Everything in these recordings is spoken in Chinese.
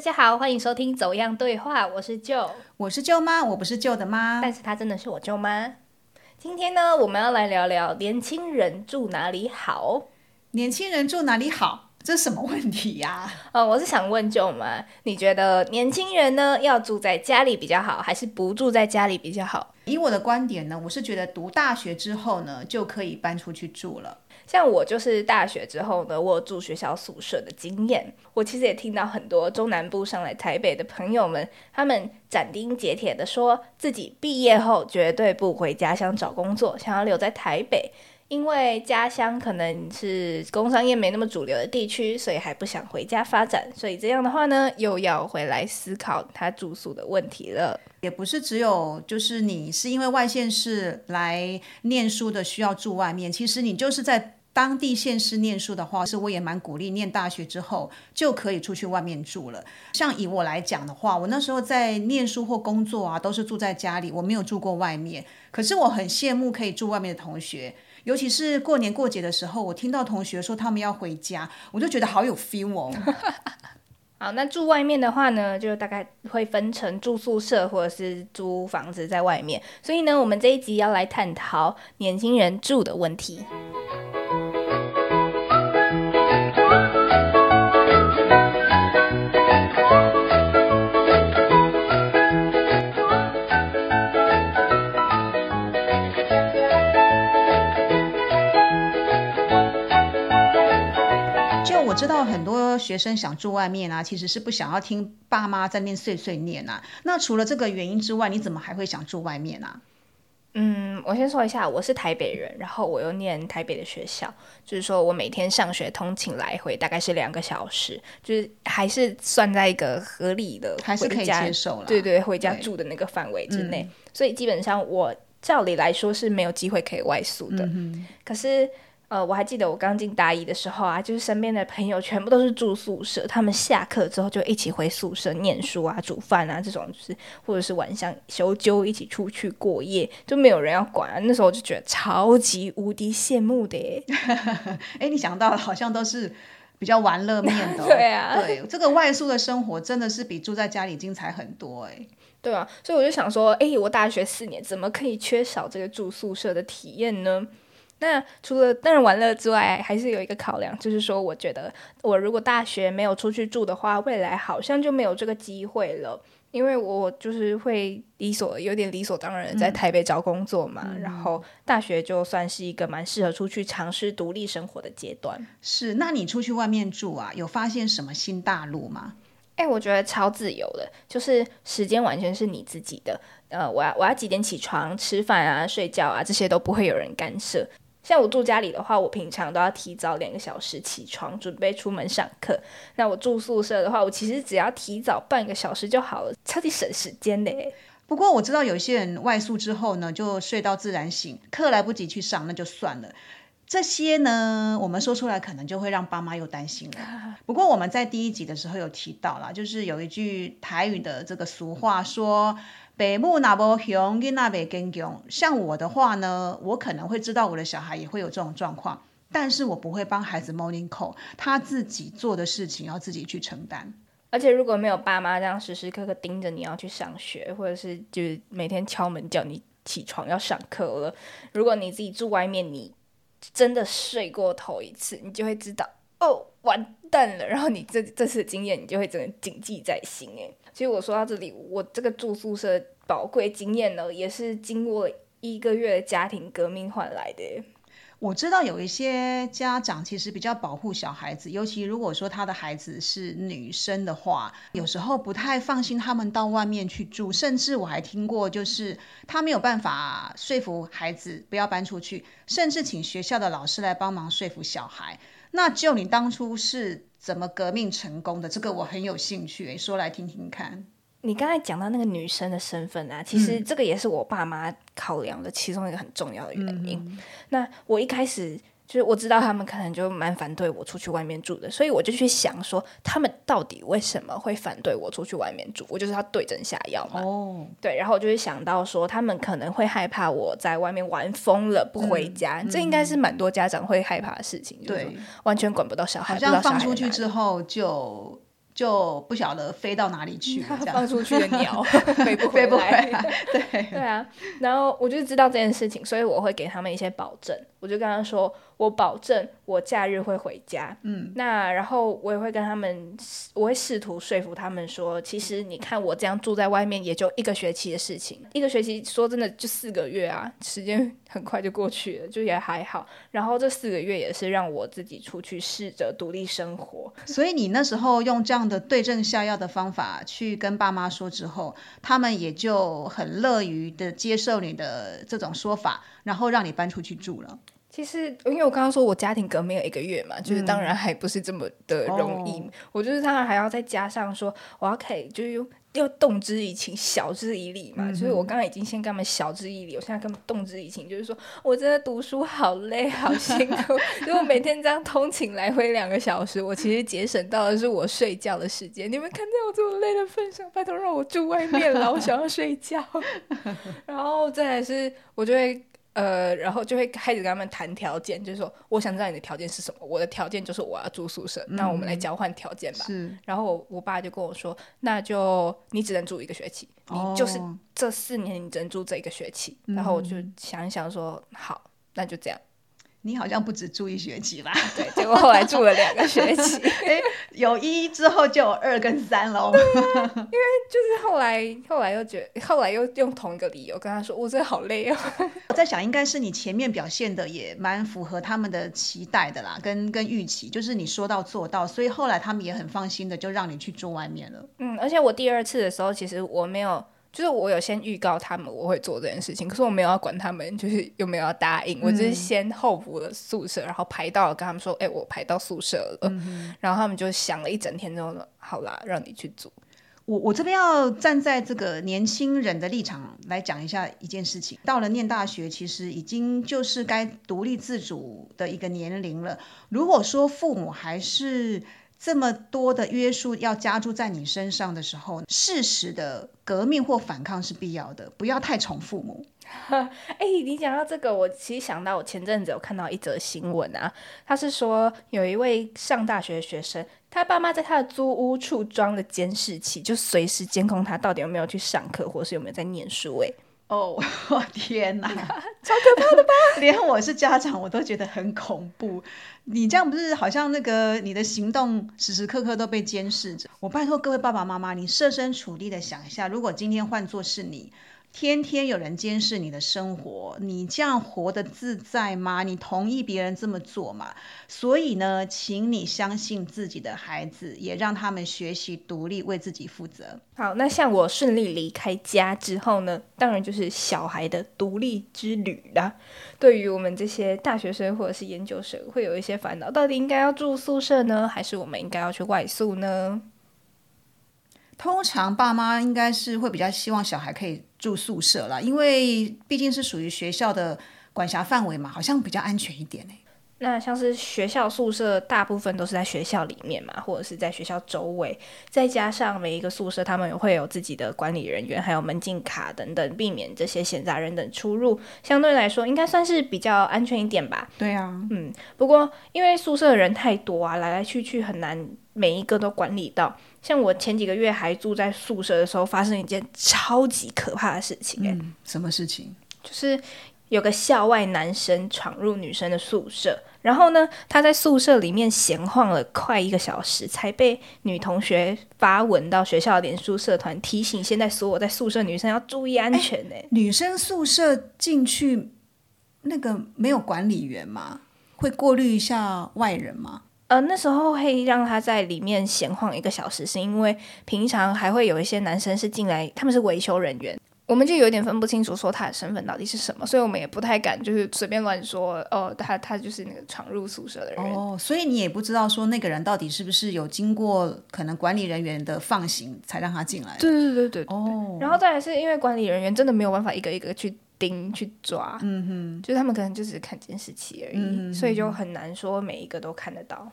大家好，欢迎收听《走样对话》，我是舅，我是舅妈，我不是舅的妈，但是她真的是我舅妈。今天呢，我们要来聊聊年轻人住哪里好。年轻人住哪里好？这是什么问题呀？呃，我是想问舅妈，你觉得年轻人呢要住在家里比较好，还是不住在家里比较好？以我的观点呢，我是觉得读大学之后呢，就可以搬出去住了。像我就是大学之后呢，我住学校宿舍的经验。我其实也听到很多中南部上来台北的朋友们，他们斩钉截铁的说自己毕业后绝对不回家乡找工作，想要留在台北，因为家乡可能是工商业没那么主流的地区，所以还不想回家发展。所以这样的话呢，又要回来思考他住宿的问题了。也不是只有就是你是因为外县市来念书的需要住外面，其实你就是在。当地县市念书的话，是我也蛮鼓励念大学之后就可以出去外面住了。像以我来讲的话，我那时候在念书或工作啊，都是住在家里，我没有住过外面。可是我很羡慕可以住外面的同学，尤其是过年过节的时候，我听到同学说他们要回家，我就觉得好有 feel 哦。好，那住外面的话呢，就大概会分成住宿舍或者是租房子在外面。所以呢，我们这一集要来探讨年轻人住的问题。我知道很多学生想住外面啊，其实是不想要听爸妈在面碎碎念啊。那除了这个原因之外，你怎么还会想住外面啊？嗯，我先说一下，我是台北人，然后我又念台北的学校，就是说我每天上学通勤来回大概是两个小时，就是还是算在一个合理的，还是可以接受了。对对，回家住的那个范围之内，所以基本上我照理来说是没有机会可以外宿的。可是。呃，我还记得我刚进大一的时候啊，就是身边的朋友全部都是住宿舍，他们下课之后就一起回宿舍念书啊、煮饭啊这种，就是或者是晚上休休一起出去过夜，就没有人要管。啊那时候我就觉得超级无敌羡慕的耶！哎，你想到了，好像都是比较玩乐面的。对啊，对，这个外宿的生活真的是比住在家里精彩很多哎。对啊，所以我就想说，哎，我大学四年怎么可以缺少这个住宿舍的体验呢？那除了当然玩乐之外，还是有一个考量，就是说，我觉得我如果大学没有出去住的话，未来好像就没有这个机会了，因为我就是会理所有点理所当然在台北找工作嘛，然后大学就算是一个蛮适合出去尝试独立生活的阶段。是，那你出去外面住啊，有发现什么新大陆吗？哎，我觉得超自由的，就是时间完全是你自己的。呃，我要我要几点起床、吃饭啊、睡觉啊，这些都不会有人干涉。像我住家里的话，我平常都要提早两个小时起床，准备出门上课。那我住宿舍的话，我其实只要提早半个小时就好了，超级省时间的。不过我知道有些人外宿之后呢，就睡到自然醒，课来不及去上，那就算了。这些呢，我们说出来可能就会让爸妈又担心了。不过我们在第一集的时候有提到啦，就是有一句台语的这个俗话说。北木那波熊跟那北跟熊，像我的话呢，我可能会知道我的小孩也会有这种状况，但是我不会帮孩子 morning call，他自己做的事情要自己去承担。而且如果没有爸妈这样时时刻刻盯着你要去上学，或者是就是每天敲门叫你起床要上课了，如果你自己住外面，你真的睡过头一次，你就会知道哦，完蛋了。然后你这这次经验，你就会真的谨记在心诶。其实我说到这里，我这个住宿舍宝贵经验呢，也是经过一个月家庭革命换来的。我知道有一些家长其实比较保护小孩子，尤其如果说他的孩子是女生的话，有时候不太放心他们到外面去住，甚至我还听过，就是他没有办法说服孩子不要搬出去，甚至请学校的老师来帮忙说服小孩。那就你当初是？怎么革命成功的？这个我很有兴趣，说来听听看。你刚才讲到那个女生的身份啊，其实这个也是我爸妈考量的其中一个很重要的原因。那我一开始。就是我知道他们可能就蛮反对我出去外面住的，所以我就去想说，他们到底为什么会反对我出去外面住？我就是要对症下药嘛。哦，对，然后我就会想到说，他们可能会害怕我在外面玩疯了不回家，这应该是蛮多家长会害怕的事情。对，完全管不到小孩，好像放出去之后就。就不晓得飞到哪里去了，放出去的鸟飞 不飞不回。来。对，对啊，然后我就知道这件事情，所以我会给他们一些保证。我就跟他说，我保证我假日会回家。嗯，那然后我也会跟他们，我会试图说服他们说，其实你看我这样住在外面，也就一个学期的事情，一个学期说真的就四个月啊，时间 很快就过去了，就也还好。然后这四个月也是让我自己出去试着独立生活。所以你那时候用这样的对症下药的方法去跟爸妈说之后，他们也就很乐于的接受你的这种说法，然后让你搬出去住了。其实，因为我刚刚说我家庭革命有一个月嘛，就是当然还不是这么的容易。哦我就是当然还要再加上说，我要可以就是用要动之以情，晓之以理嘛。所以我刚刚已经先跟他们晓之以理，我现在跟他们动之以情，就是说我真的读书好累，好辛苦。如果每天这样通勤来回两个小时，我其实节省到的是我睡觉的时间。你们看在我这么累的份上，拜托让我住外面了，我想要睡觉。然后再来是，我就会呃，然后就会开始跟他们谈条件，就是说，我想知道你的条件是什么。我的条件就是我要住宿舍，那我们来交换条件吧。是，然后我我爸就跟我说，那就你只能住一个学期，你就是哦这四年你只能住这一个学期。然后我就想一想说，好，那就这样。你好像不止住一学期吧？对，结果后来住了两个学期。有一之后就有二跟三喽。就是后来后来又觉得，后来又用同一个理由跟他说，我真的好累哦。我在想，应该是你前面表现的也蛮符合他们的期待的啦，跟跟预期，就是你说到做到，所以后来他们也很放心的就让你去住外面了。嗯，而且我第二次的时候，其实我没有，就是我有先预告他们我会做这件事情，可是我没有要管他们，就是有没有要答应，我只是先候补了宿舍，然后排到了跟他们说，哎、我排到宿舍了，然后他们就想了一整天之后说，好啦，让你去住。我我这边要站在这个年轻人的立场来讲一下一件事情。到了念大学，其实已经就是该独立自主的一个年龄了。如果说父母还是这么多的约束要加注在你身上的时候，适时的革命或反抗是必要的，不要太宠父母。哎、你讲到这个，我其实想到我前阵子有看到一则新闻啊，他是说有一位上大学的学生，他爸妈在他的租屋处装了监视器，就随时监控他到底有没有去上课，或是有没有在念书、哎，哦，我 天哪，超可怕的吧！连我是家长，我都觉得很恐怖。你这样不是好像那个你的行动时时刻刻都被监视着？我拜托各位爸爸妈妈，你设身处地的想一下，如果今天换作是你。天天有人监视你的生活，你这样活得自在吗？你同意别人这么做吗？所以呢，请你相信自己的孩子，也让他们学习独立，为自己负责。好，那像我顺利离开家之后呢，当然就是小孩的独立之旅啦。对于我们这些大学生或者是研究生，会有一些烦恼，到底应该要住宿舍呢，还是我们应该要去外宿呢？通常爸妈应该是会比较希望小孩可以住宿舍啦，因为毕竟是属于学校的管辖范围嘛，好像比较安全一点欸。那像是学校宿舍，大部分都是在学校里面嘛，或者是在学校周围，再加上每一个宿舍他们也会有自己的管理人员，还有门禁卡等等，避免这些闲杂人等出入，相对来说应该算是比较安全一点吧。对啊，嗯，不过因为宿舍的人太多啊，来来去去很难每一个都管理到。像我前几个月还住在宿舍的时候，发生一件超级可怕的事情、欸，嗯，什么事情？就是有个校外男生闯入女生的宿舍，然后呢，他在宿舍里面闲晃了快一个小时，才被女同学发文到学校的脸书社团提醒，现在所有在宿舍女生要注意安全呢、女生宿舍进去那个没有管理员吗？会过滤一下外人吗？呃，那时候会让他在里面闲晃一个小时，是因为平常还会有一些男生是进来，他们是维修人员，我们就有点分不清楚说他的身份到底是什么，所以我们也不太敢就是随便乱说哦，他他就是那个闯入宿舍的人。哦，所以你也不知道说那个人到底是不是有经过可能管理人员的放行才让他进来的。对对对对对。哦，然后再来是因为管理人员真的没有办法一个一个去盯去抓，嗯哼，就是他们可能就只是看监视器而已，所以就很难说每一个都看得到。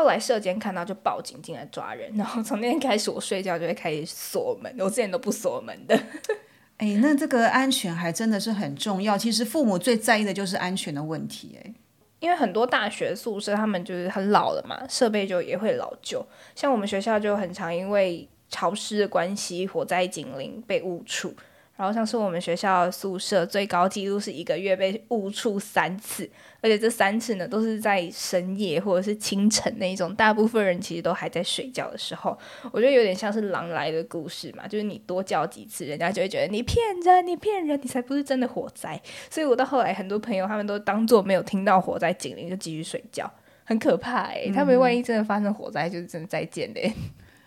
后来社监看到就报警进来抓人，然后从那天开始我睡觉就会开始锁门，我之前都不锁门的。哎，那这个安全还真的是很重要。其实父母最在意的就是安全的问题。哎，因为很多大学宿舍他们就是很老了嘛，设备就也会老旧。像我们学校就很常因为潮湿的关系，火灾警铃被误触。然后像是我们学校宿舍最高纪录是一个月被误触三次，而且这三次呢都是在深夜或者是清晨那一种，大部分人其实都还在睡觉的时候。我觉得有点像是狼来的故事嘛，就是你多叫几次，人家就会觉得你骗人，你骗人，你才不是真的火灾。所以我到后来很多朋友他们都当做没有听到火灾警铃就继续睡觉，很可怕哎。他们万一真的发生火灾，就是真的再见嘞。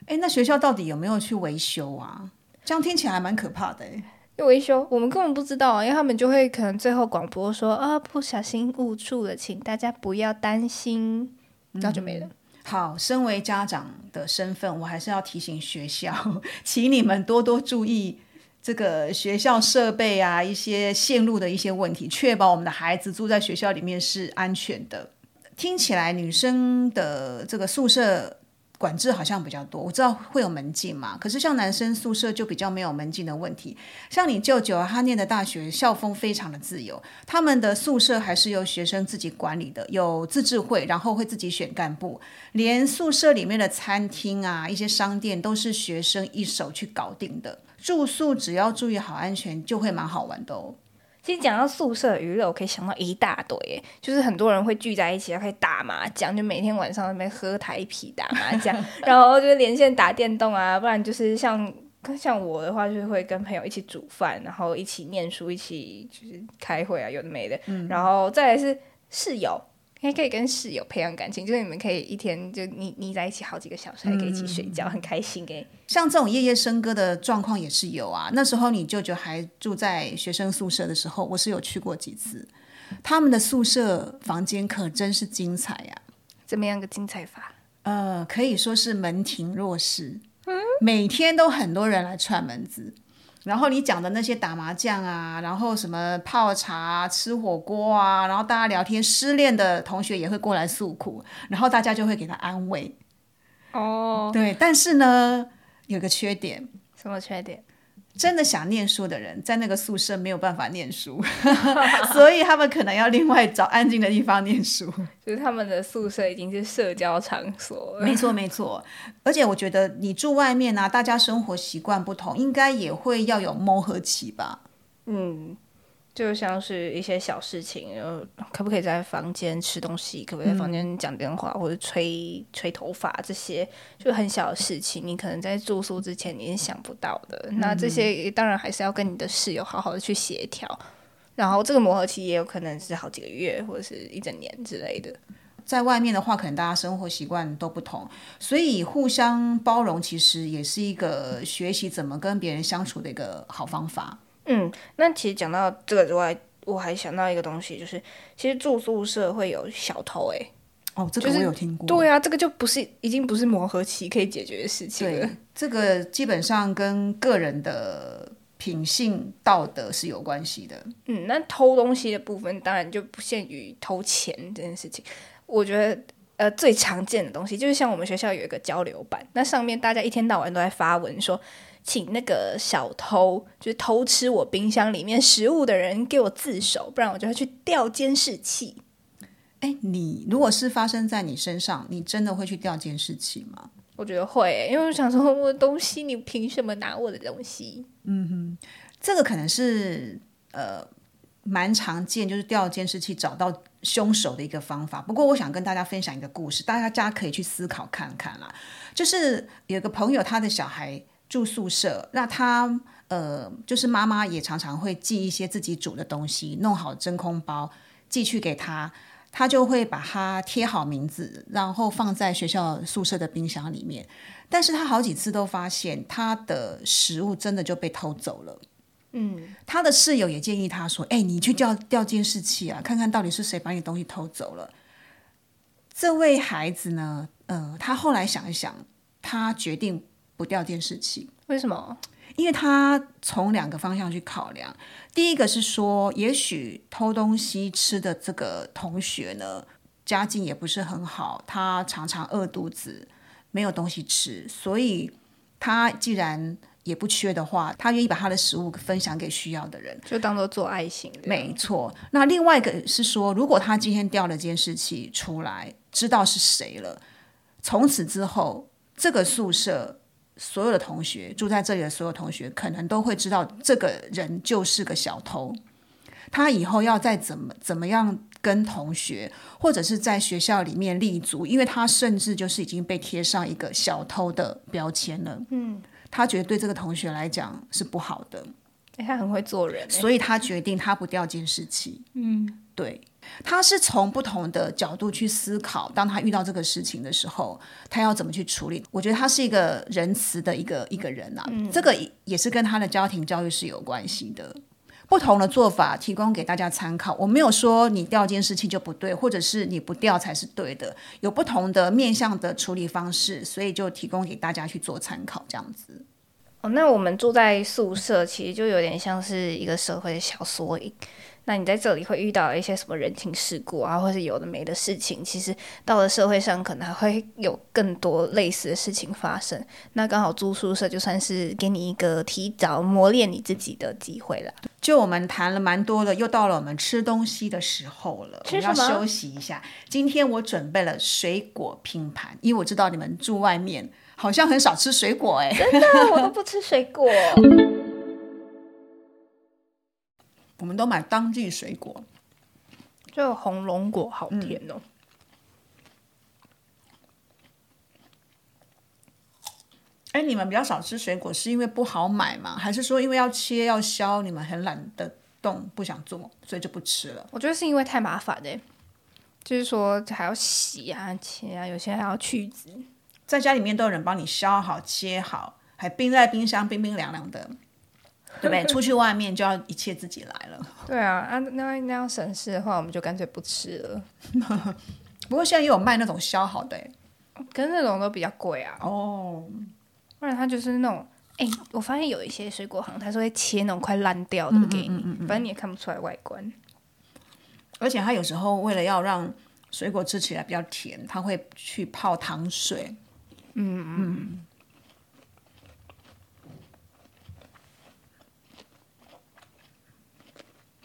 哎，那学校到底有没有去维修啊？这样听起来还蛮可怕的哎。维修，我们根本不知道啊，因为他们就会可能最后广播说啊，不小心误触了，请大家不要担心，那就没了。好，身为家长的身份，我还是要提醒学校，请你们多多注意这个学校设备啊，一些线路的一些问题，确保我们的孩子住在学校里面是安全的。听起来女生的这个宿舍。管制好像比较多，我知道会有门禁嘛，可是像男生宿舍就比较没有门禁的问题。像你舅舅啊，他念的大学校风非常的自由，他们的宿舍还是由学生自己管理的，有自治会，然后会自己选干部，连宿舍里面的餐厅啊、一些商店都是学生一手去搞定的。住宿只要注意好安全，就会蛮好玩的哦。其实讲到宿舍娱乐，我可以想到一大堆，就是很多人会聚在一起，可以打麻将，就每天晚上那边喝台啤打麻将，然后就连线打电动啊，不然就是像像我的话，就是会跟朋友一起煮饭，然后一起念书，一起就是开会啊，有的没的，然后再来是室友。还可以跟室友培养感情，就是你们可以一天就腻腻在一起好几个小时，还可以一起睡觉，很开心诶。像这种夜夜笙歌的状况也是有啊。那时候你舅舅还住在学生宿舍的时候，我是有去过几次。他们的宿舍房间可真是精彩呀！怎么样个精彩法？呃，可以说是门庭若市，每天都很多人来串门子。然后你讲的那些打麻将啊，然后什么泡茶、吃火锅啊，然后大家聊天，失恋的同学也会过来诉苦，然后大家就会给他安慰。哦，对，但是呢，有个缺点。什么缺点？真的想念书的人，在那个宿舍没有办法念书，所以他们可能要另外找安静的地方念书。就是他们的宿舍已经是社交场所。没错，没错。而且我觉得你住外面啊，大家生活习惯不同，应该也会要有磨合期吧？嗯。就像是一些小事情，然后可不可以在房间吃东西，可不可以在房间讲电话或者吹吹头发，这些就很小的事情，你可能在住宿之前你是想不到的。那这些当然还是要跟你的室友好好的去协调，然后这个磨合期也有可能是好几个月或者是一整年之类的。在外面的话，可能大家生活习惯都不同，所以互相包容其实也是一个学习怎么跟别人相处的一个好方法。嗯，那其实讲到这个之外，我还想到一个东西，就是其实住宿舍会有小偷哎。哦，这个我有听过。对啊，这个就不是已经不是磨合期可以解决的事情了。这个基本上跟个人的品性道德是有关系的。嗯，那偷东西的部分当然就不限于偷钱这件事情。我觉得呃最常见的东西就是像我们学校有一个交流版，那上面大家一天到晚都在发文说。请那个小偷，就是偷吃我冰箱里面食物的人，给我自首，不然我就要去调监视器。哎，你如果是发生在你身上，你真的会去调监视器吗？我觉得会，因为我想说，我的东西，你凭什么拿我的东西？嗯哼，这个可能是呃蛮常见，就是调监视器找到凶手的一个方法。不过，我想跟大家分享一个故事，大家可以去思考看看啦。就是有个朋友，他的小孩。住宿舍，那他呃，就是妈妈也常常会寄一些自己煮的东西，弄好真空包寄去给他，他就会把它贴好名字，然后放在学校宿舍的冰箱里面。但是他好几次都发现他的食物真的就被偷走了。嗯，他的室友也建议他说：“哎，你去调调监视器啊，看看到底是谁把你东西偷走了。”这位孩子呢，呃，他后来想一想，他决定。不掉电视器，为什么？因为他从两个方向去考量。第一个是说，也许偷东西吃的这个同学呢，家境也不是很好，他常常饿肚子，没有东西吃，所以他既然也不缺的话，他愿意把他的食物分享给需要的人。就当做做爱心。没错。那另外一个是说，如果他今天掉了监视器出来，知道是谁了，从此之后，这个宿舍所有的同学住在这里的所有同学，可能都会知道这个人就是个小偷。他以后要再怎么怎么样跟同学，或者是在学校里面立足，因为他甚至就是已经被贴上一个小偷的标签了。嗯，他觉得对这个同学来讲是不好的。哎，他很会做人，所以他决定他不掉监视器。嗯，对，他是从不同的角度去思考，当他遇到这个事情的时候，他要怎么去处理？我觉得他是一个仁慈的一个一个人啊。这个也是跟他的家庭教育是有关系的。不同的做法提供给大家参考。我没有说你调监视器就不对，或者是你不调才是对的。有不同的面向的处理方式，所以就提供给大家去做参考，这样子。哦，那我们住在宿舍，其实就有点像是一个社会的小缩影。那你在这里会遇到一些什么人情世故啊，或是有的没的事情，其实到了社会上，可能还会有更多类似的事情发生。那刚好住宿舍，就算是给你一个提早磨练你自己的机会了。就我们谈了蛮多的，又到了我们吃东西的时候了，我们要休息一下。今天我准备了水果拼盘，因为我知道你们住外面好像很少吃水果，哎，真的，我都不吃水果。我们都买当季水果，这个红龙果好甜哦。哎，你们比较少吃水果，是因为不好买吗？还是说因为要切要削，你们很懒得动，不想做，所以就不吃了？我觉得是因为太麻烦哎，就是说还要洗啊、切啊，有些还要去籽，在家里面都有人帮你削好、切好，还冰在冰箱，冰冰凉凉的。对不对？出去外面就要一切自己来了。对啊，啊，那那样省事的话，我们就干脆不吃了。不过现在也有卖那种削好的，可是那种都比较贵啊。哦，不然它就是那种，哎，我发现有一些水果行，它是会切那种快烂掉的给你，反正你也看不出来外观。而且它有时候为了要让水果吃起来比较甜，它会去泡糖水。嗯嗯。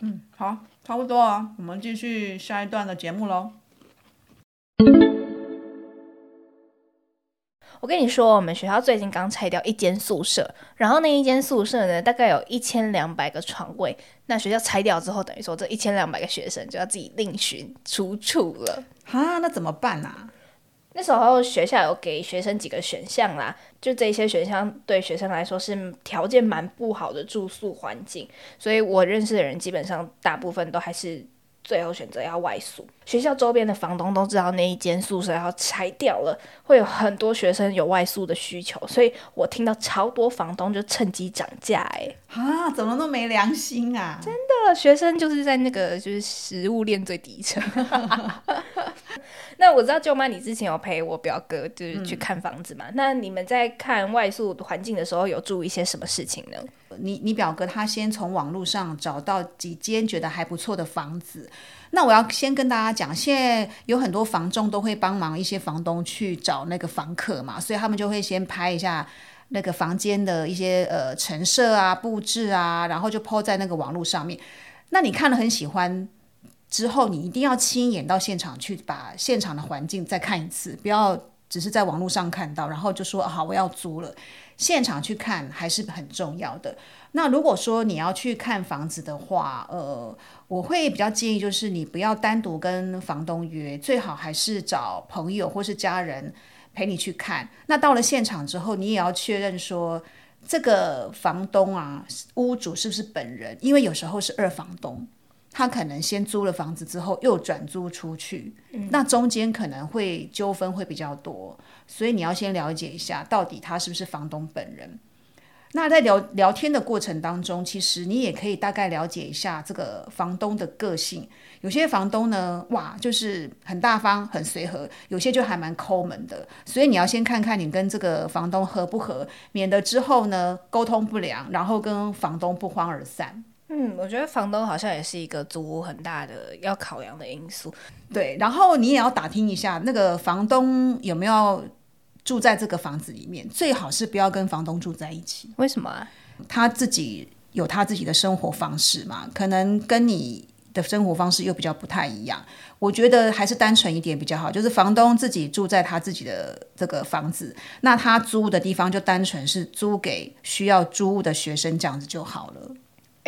嗯，好，差不多啊，我们继续下一段的节目喽。我跟你说，我们学校最近刚拆掉一间宿舍，然后那一间宿舍呢，大概有一千两百个床位。那学校拆掉之后，等于说这一千两百个学生就要自己另寻出处了。啊，那怎么办啊？那时候学校有给学生几个选项啦，就这些选项对学生来说是条件蛮不好的住宿环境，所以我认识的人基本上大部分都还是最后选择要外宿。学校周边的房东都知道那一间宿舍要拆掉了，会有很多学生有外宿的需求，所以我听到超多房东就趁机涨价，哎，啊，怎么那么没良心啊？真的，学生就是在那个就是食物链最底层。那我知道舅妈，你之前有陪我表哥就是去看房子嘛？那你们在看外宿环境的时候，有注意一些什么事情呢？你你表哥他先从网络上找到几间觉得还不错的房子。那我要先跟大家讲，现在有很多房仲都会帮忙一些房东去找那个房客嘛，所以他们就会先拍一下那个房间的一些呃陈设啊、布置啊，然后就抛在那个网络上面。那你看了很喜欢。之后你一定要亲眼到现场去，把现场的环境再看一次，不要只是在网络上看到，然后就说好我要租了。现场去看还是很重要的。那如果说你要去看房子的话，呃，我会比较建议就是你不要单独跟房东约，最好还是找朋友或是家人陪你去看。那到了现场之后，你也要确认说这个房东啊，屋主是不是本人，因为有时候是二房东。他可能先租了房子之后又转租出去，那中间可能会纠纷会比较多，所以你要先了解一下到底他是不是房东本人。那在聊聊天的过程当中，其实你也可以大概了解一下这个房东的个性。有些房东呢，哇，就是很大方、很随和；有些就还蛮抠门的。所以你要先看看你跟这个房东合不合，免得之后呢沟通不良，然后跟房东不欢而散。嗯，我觉得房东好像也是一个租屋很大的要考量的因素。对，然后你也要打听一下那个房东有没有住在这个房子里面，最好是不要跟房东住在一起。为什么啊？他自己有他自己的生活方式嘛，可能跟你的生活方式又比较不太一样。我觉得还是单纯一点比较好，就是房东自己住在他自己的这个房子，那他租的地方就单纯是租给需要租屋的学生这样子就好了。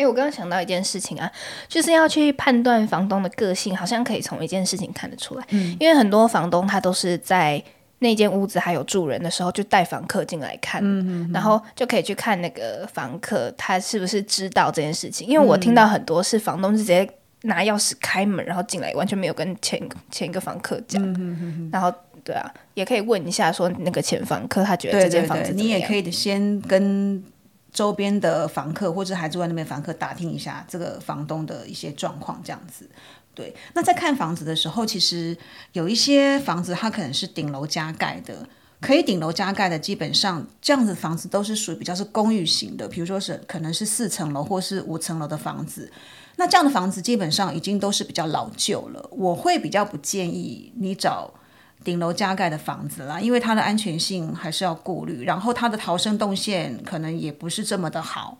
哎，我刚刚想到一件事情啊，就是要去判断房东的个性，好像可以从一件事情看得出来。嗯，因为很多房东他都是在那间屋子还有住人的时候，就带房客进来看，嗯然后就可以去看那个房客他是不是知道这件事情。因为我听到很多是房东直接拿钥匙开门，然后进来，完全没有跟前前一个房客讲。然后对啊，也可以问一下说那个前房客他觉得这间房子你也可以先跟。周边的房客或者还住在那边房客打听一下这个房东的一些状况，这样子。对，那在看房子的时候，其实有一些房子它可能是顶楼加盖的，可以顶楼加盖的，基本上这样子房子都是属于比较是公寓型的，比如说是可能是四层楼或是五层楼的房子。那这样的房子基本上已经都是比较老旧了，我会比较不建议你找。顶楼加盖的房子啦，因为它的安全性还是要顾虑，然后它的逃生动线可能也不是这么的好。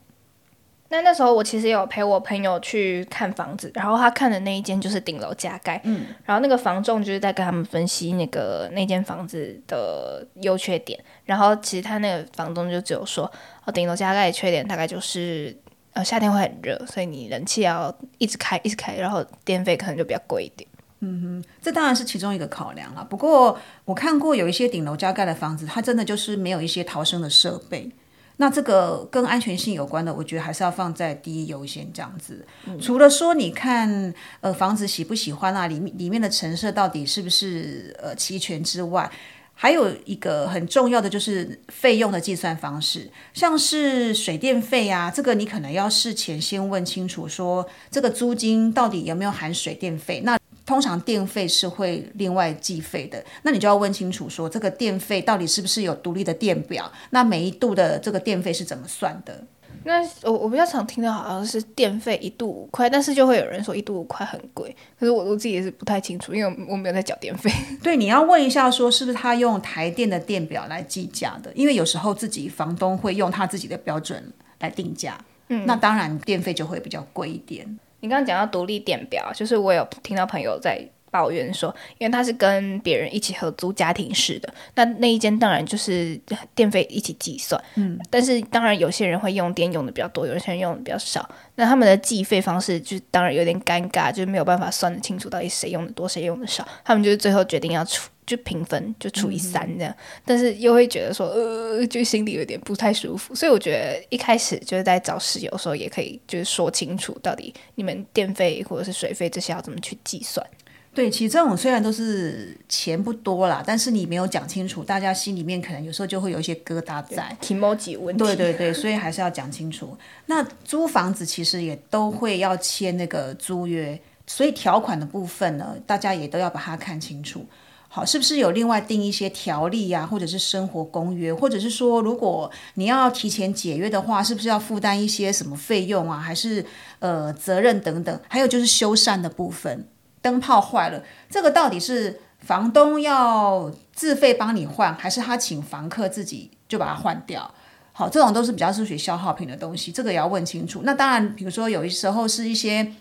那那时候我其实有陪我朋友去看房子，然后他看的那一间就是顶楼加盖，嗯，然后那个房仲就是在跟他们分析那个那间房子的优缺点，然后其实他那个房东就只有说，哦，顶楼加盖的缺点大概就是呃夏天会很热，所以你冷气要一直开一直开，然后电费可能就比较贵一点。嗯哼，这当然是其中一个考量了。不过我看过有一些顶楼加盖的房子，它真的就是没有一些逃生的设备。那这个跟安全性有关的，我觉得还是要放在第一优先这样子。除了说你看呃房子喜不喜欢啊，里面里面的陈设到底是不是呃齐全之外，还有一个很重要的就是费用的计算方式，像是水电费啊，这个你可能要事前先问清楚，说这个租金到底有没有含水电费。那通常电费是会另外计费的，那你就要问清楚，说这个电费到底是不是有独立的电表？那每一度的这个电费是怎么算的？那我我比较常听到好像是电费一度五块，但是就会有人说一度五块很贵，可是我我自己也是不太清楚，因为我没有在缴电费。对，你要问一下说是不是他用台电的电表来计价的？因为有时候自己房东会用他自己的标准来定价，嗯，那当然电费就会比较贵一点。你刚刚讲到独立电表，就是我有听到朋友在抱怨说，因为他是跟别人一起合租家庭式的，那那一间当然就是电费一起计算，嗯，但是当然有些人会用电用的比较多，有些人用的比较少，那他们的计费方式就当然有点尴尬，就是没有办法算得清楚到底谁用的多，谁用的少，他们就是最后决定要出。就平分，就除以三这样，但是又会觉得说，呃，就心里有点不太舒服。所以我觉得一开始就是在找室友的时候，也可以就是说清楚，到底你们电费或者是水费这些要怎么去计算。对，其实这种虽然都是钱不多啦，但是你没有讲清楚，大家心里面可能有时候就会有一些疙瘩在。提莫几问题。对对对，所以还是要讲清楚。那租房子其实也都会要签那个租约，所以条款的部分呢，大家也都要把它看清楚。好，是不是有另外定一些条例啊，或者是生活公约，或者是说，如果你要提前解约的话，是不是要负担一些什么费用啊，还是呃责任等等？还有就是修缮的部分，灯泡坏了，这个到底是房东要自费帮你换，还是他请房客自己就把它换掉？好，这种都是比较是属于消耗品的东西，这个也要问清楚。那当然，比如说有时候是一些。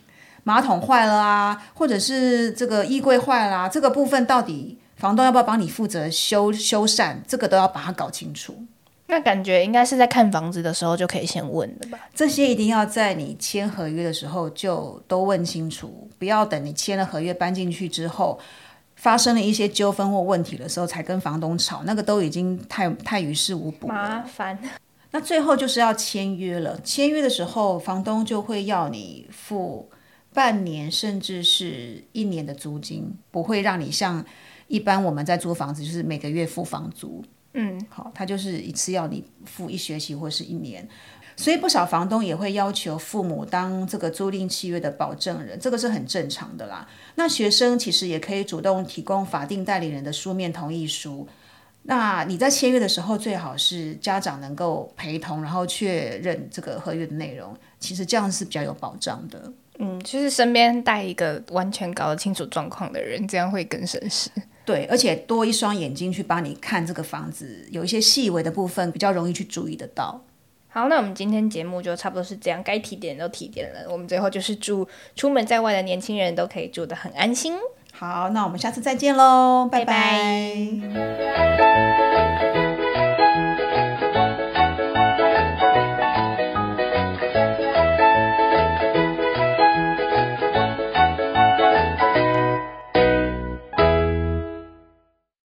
马桶坏了啊，或者是这个衣柜坏了，这个部分到底房东要不要帮你负责修修缮？这个都要把它搞清楚。那感觉应该是在看房子的时候就可以先问的吧？这些一定要在你签合约的时候就都问清楚，不要等你签了合约搬进去之后，发生了一些纠纷或问题的时候才跟房东吵，那个都已经太太于事无补，麻烦。那最后就是要签约了，签约的时候房东就会要你付。半年甚至是一年的租金，不会让你像一般我们在租房子，就是每个月付房租。嗯，好，他就是一次要你付一学期或是一年，所以不少房东也会要求父母当这个租赁契约的保证人，这个是很正常的啦。那学生其实也可以主动提供法定代理人的书面同意书。那你在签约的时候，最好是家长能够陪同，然后确认这个合约的内容。其实这样是比较有保障的。嗯，就是身边带一个完全搞得清楚状况的人，这样会更省事。对，而且多一双眼睛去帮你看这个房子，有一些细微的部分比较容易去注意得到。好，那我们今天节目就差不多是这样，该提点都提点了。我们最后就是祝出门在外的年轻人都可以住得很安心。好，那我们下次再见喽，拜拜拜